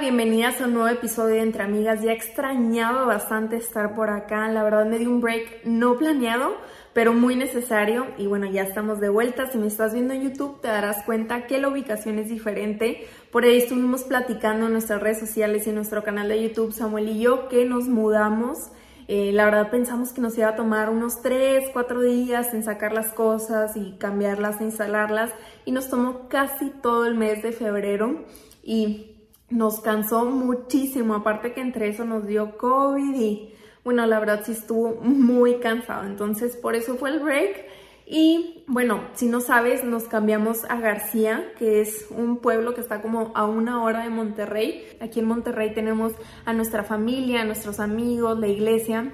Bienvenidas a un nuevo episodio de Entre Amigas. Ya extrañaba bastante estar por acá. La verdad me di un break no planeado, pero muy necesario. Y bueno, ya estamos de vuelta. Si me estás viendo en YouTube, te darás cuenta que la ubicación es diferente. Por ahí estuvimos platicando en nuestras redes sociales y en nuestro canal de YouTube, Samuel y yo, que nos mudamos. Eh, la verdad pensamos que nos iba a tomar unos 3, 4 días en sacar las cosas y cambiarlas e instalarlas. Y nos tomó casi todo el mes de febrero. Y nos cansó muchísimo, aparte que entre eso nos dio COVID y bueno, la verdad sí estuvo muy cansado, entonces por eso fue el break. Y bueno, si no sabes, nos cambiamos a García, que es un pueblo que está como a una hora de Monterrey. Aquí en Monterrey tenemos a nuestra familia, a nuestros amigos, la iglesia.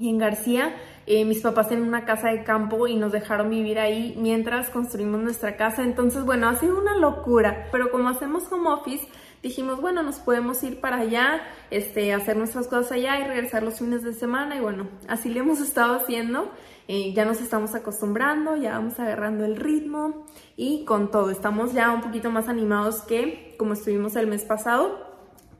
Y en García, eh, mis papás tienen una casa de campo y nos dejaron vivir ahí mientras construimos nuestra casa. Entonces, bueno, ha sido una locura. Pero como hacemos home office, dijimos, bueno, nos podemos ir para allá, este, hacer nuestras cosas allá y regresar los fines de semana. Y bueno, así lo hemos estado haciendo. Eh, ya nos estamos acostumbrando, ya vamos agarrando el ritmo y con todo, estamos ya un poquito más animados que como estuvimos el mes pasado.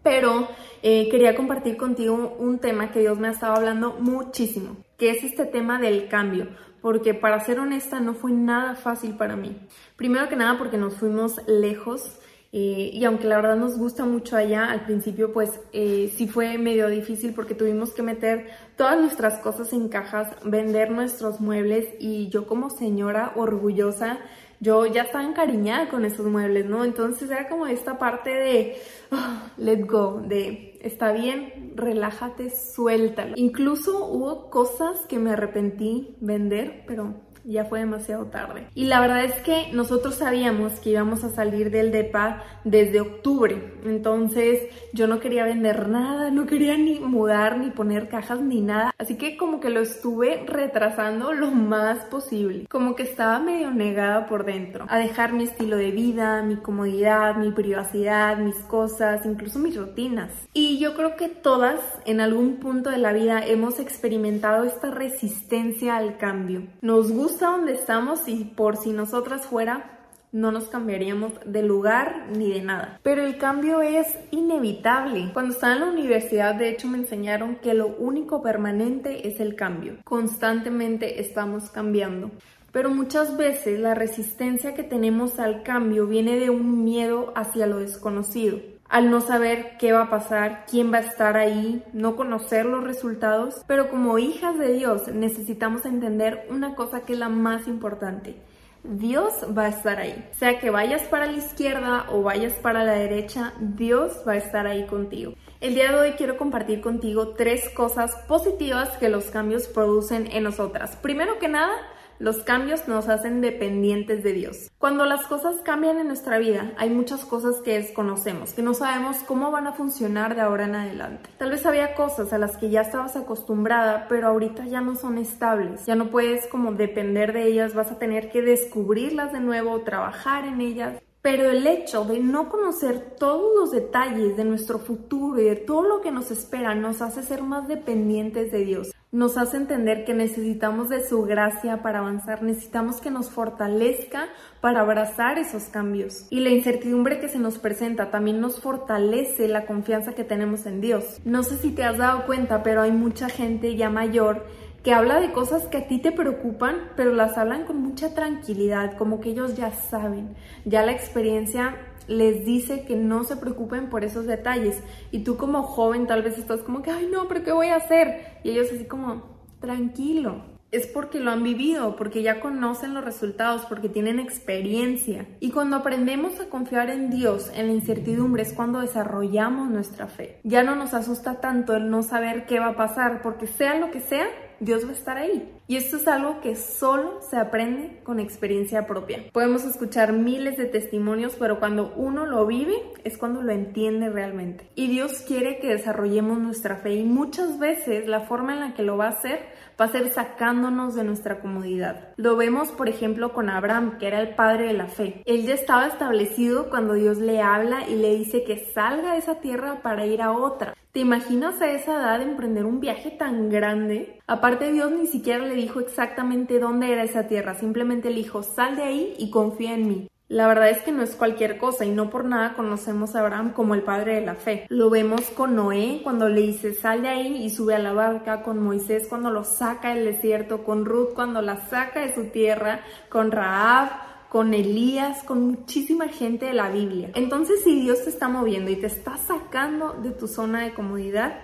Pero eh, quería compartir contigo un tema que Dios me ha estado hablando muchísimo, que es este tema del cambio porque para ser honesta no fue nada fácil para mí. Primero que nada porque nos fuimos lejos, eh, y aunque la verdad nos gusta mucho allá, al principio pues eh, sí fue medio difícil porque tuvimos que meter todas nuestras cosas en cajas, vender nuestros muebles y yo como señora orgullosa, yo ya estaba encariñada con esos muebles, ¿no? Entonces era como esta parte de oh, let go, de está bien, relájate, suéltalo. Incluso hubo cosas que me arrepentí vender, pero ya fue demasiado tarde. Y la verdad es que nosotros sabíamos que íbamos a salir del DEPA desde octubre, entonces yo no quería vender nada, no quería ni mudar, ni poner cajas, ni nada, así que como que lo estuve retrasando lo más posible, como que estaba medio negada por dentro, a dejar mi estilo de vida, mi comodidad, mi privacidad, mis cosas, incluso mis rutinas. Y yo creo que todas en algún punto de la vida hemos experimentado esta resistencia al cambio. Nos gusta gusta donde estamos y por si nosotras fuera, no nos cambiaríamos de lugar ni de nada. Pero el cambio es inevitable. Cuando estaba en la universidad, de hecho, me enseñaron que lo único permanente es el cambio. Constantemente estamos cambiando. Pero muchas veces la resistencia que tenemos al cambio viene de un miedo hacia lo desconocido al no saber qué va a pasar, quién va a estar ahí, no conocer los resultados, pero como hijas de Dios necesitamos entender una cosa que es la más importante. Dios va a estar ahí. Sea que vayas para la izquierda o vayas para la derecha, Dios va a estar ahí contigo. El día de hoy quiero compartir contigo tres cosas positivas que los cambios producen en nosotras. Primero que nada, los cambios nos hacen dependientes de Dios. Cuando las cosas cambian en nuestra vida, hay muchas cosas que desconocemos, que no sabemos cómo van a funcionar de ahora en adelante. Tal vez había cosas a las que ya estabas acostumbrada, pero ahorita ya no son estables. Ya no puedes como depender de ellas, vas a tener que descubrirlas de nuevo, trabajar en ellas. Pero el hecho de no conocer todos los detalles de nuestro futuro y de todo lo que nos espera nos hace ser más dependientes de Dios. Nos hace entender que necesitamos de su gracia para avanzar, necesitamos que nos fortalezca para abrazar esos cambios. Y la incertidumbre que se nos presenta también nos fortalece la confianza que tenemos en Dios. No sé si te has dado cuenta, pero hay mucha gente ya mayor que habla de cosas que a ti te preocupan, pero las hablan con mucha tranquilidad, como que ellos ya saben, ya la experiencia les dice que no se preocupen por esos detalles. Y tú como joven tal vez estás como que, ay no, pero ¿qué voy a hacer? Y ellos así como, tranquilo. Es porque lo han vivido, porque ya conocen los resultados, porque tienen experiencia. Y cuando aprendemos a confiar en Dios, en la incertidumbre, es cuando desarrollamos nuestra fe. Ya no nos asusta tanto el no saber qué va a pasar, porque sea lo que sea, Dios va a estar ahí. Y esto es algo que solo se aprende con experiencia propia. Podemos escuchar miles de testimonios, pero cuando uno lo vive es cuando lo entiende realmente. Y Dios quiere que desarrollemos nuestra fe y muchas veces la forma en la que lo va a hacer va a ser sacándonos de nuestra comodidad. Lo vemos, por ejemplo, con Abraham, que era el padre de la fe. Él ya estaba establecido cuando Dios le habla y le dice que salga de esa tierra para ir a otra. ¿Te imaginas a esa edad emprender un viaje tan grande? Aparte Dios ni siquiera le dijo exactamente dónde era esa tierra, simplemente le dijo, sal de ahí y confía en mí. La verdad es que no es cualquier cosa y no por nada conocemos a Abraham como el padre de la fe. Lo vemos con Noé cuando le dice sal de ahí y sube a la barca, con Moisés cuando lo saca del desierto, con Ruth cuando la saca de su tierra, con Raab con Elías, con muchísima gente de la Biblia. Entonces, si Dios te está moviendo y te está sacando de tu zona de comodidad,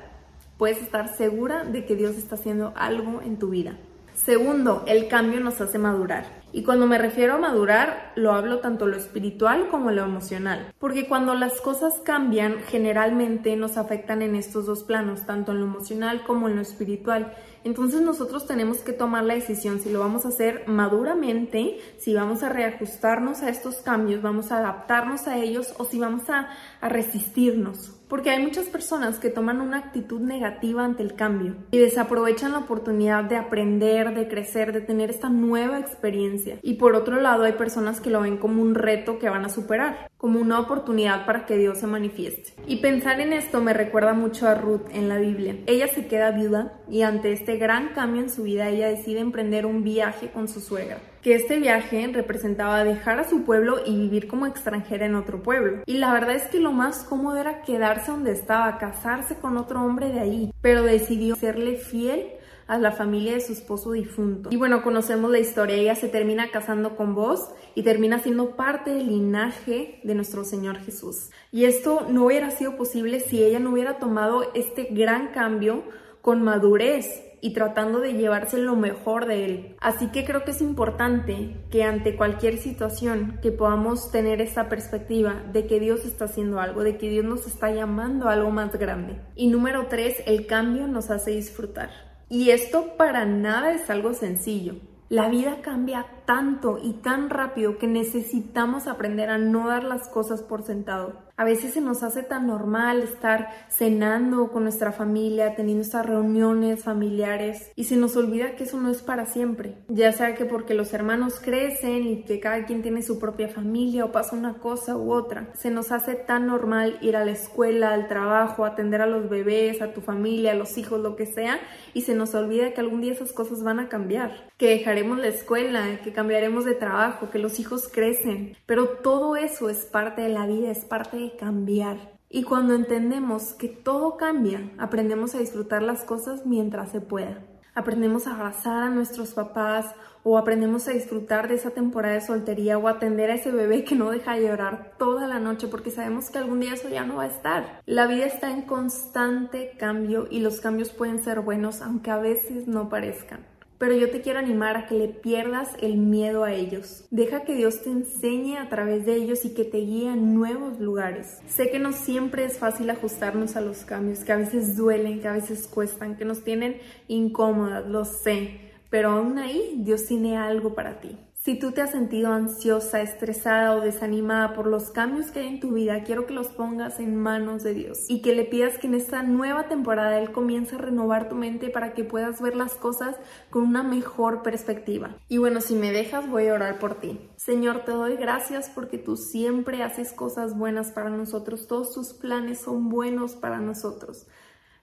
puedes estar segura de que Dios está haciendo algo en tu vida. Segundo, el cambio nos hace madurar. Y cuando me refiero a madurar, lo hablo tanto lo espiritual como lo emocional. Porque cuando las cosas cambian, generalmente nos afectan en estos dos planos, tanto en lo emocional como en lo espiritual. Entonces nosotros tenemos que tomar la decisión si lo vamos a hacer maduramente, si vamos a reajustarnos a estos cambios, vamos a adaptarnos a ellos o si vamos a, a resistirnos. Porque hay muchas personas que toman una actitud negativa ante el cambio y desaprovechan la oportunidad de aprender, de crecer, de tener esta nueva experiencia. Y por otro lado hay personas que lo ven como un reto que van a superar, como una oportunidad para que Dios se manifieste. Y pensar en esto me recuerda mucho a Ruth en la Biblia. Ella se queda viuda y ante este gran cambio en su vida ella decide emprender un viaje con su suegra que este viaje representaba dejar a su pueblo y vivir como extranjera en otro pueblo. Y la verdad es que lo más cómodo era quedarse donde estaba, casarse con otro hombre de ahí, pero decidió serle fiel a la familia de su esposo difunto. Y bueno, conocemos la historia, ella se termina casando con vos y termina siendo parte del linaje de nuestro Señor Jesús. Y esto no hubiera sido posible si ella no hubiera tomado este gran cambio con madurez y tratando de llevarse lo mejor de él. Así que creo que es importante que ante cualquier situación que podamos tener esa perspectiva de que Dios está haciendo algo, de que Dios nos está llamando a algo más grande. Y número tres, el cambio nos hace disfrutar. Y esto para nada es algo sencillo. La vida cambia tanto y tan rápido que necesitamos aprender a no dar las cosas por sentado. A veces se nos hace tan normal estar cenando con nuestra familia, teniendo estas reuniones familiares y se nos olvida que eso no es para siempre. Ya sea que porque los hermanos crecen y que cada quien tiene su propia familia o pasa una cosa u otra. Se nos hace tan normal ir a la escuela, al trabajo, atender a los bebés, a tu familia, a los hijos, lo que sea y se nos olvida que algún día esas cosas van a cambiar. Que dejaremos la escuela, que cambiaremos de trabajo, que los hijos crecen. Pero todo eso es parte de la vida, es parte de cambiar. Y cuando entendemos que todo cambia, aprendemos a disfrutar las cosas mientras se pueda. Aprendemos a abrazar a nuestros papás o aprendemos a disfrutar de esa temporada de soltería o atender a ese bebé que no deja de llorar toda la noche porque sabemos que algún día eso ya no va a estar. La vida está en constante cambio y los cambios pueden ser buenos aunque a veces no parezcan. Pero yo te quiero animar a que le pierdas el miedo a ellos. Deja que Dios te enseñe a través de ellos y que te guíe a nuevos lugares. Sé que no siempre es fácil ajustarnos a los cambios, que a veces duelen, que a veces cuestan, que nos tienen incómodas, lo sé. Pero aún ahí Dios tiene algo para ti. Si tú te has sentido ansiosa, estresada o desanimada por los cambios que hay en tu vida, quiero que los pongas en manos de Dios y que le pidas que en esta nueva temporada Él comience a renovar tu mente para que puedas ver las cosas con una mejor perspectiva. Y bueno, si me dejas, voy a orar por ti. Señor, te doy gracias porque tú siempre haces cosas buenas para nosotros. Todos tus planes son buenos para nosotros.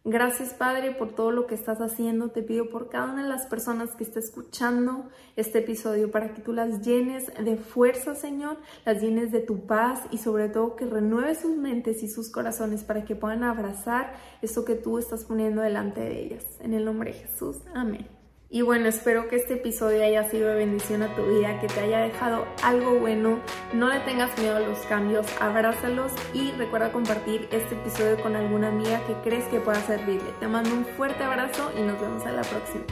Gracias Padre por todo lo que estás haciendo. Te pido por cada una de las personas que está escuchando este episodio para que tú las llenes de fuerza, Señor, las llenes de tu paz y sobre todo que renueves sus mentes y sus corazones para que puedan abrazar eso que tú estás poniendo delante de ellas. En el nombre de Jesús. Amén. Y bueno, espero que este episodio haya sido de bendición a tu vida, que te haya dejado algo bueno. No le tengas miedo a los cambios, abrázalos y recuerda compartir este episodio con alguna amiga que crees que pueda servirle. Te mando un fuerte abrazo y nos vemos en la próxima.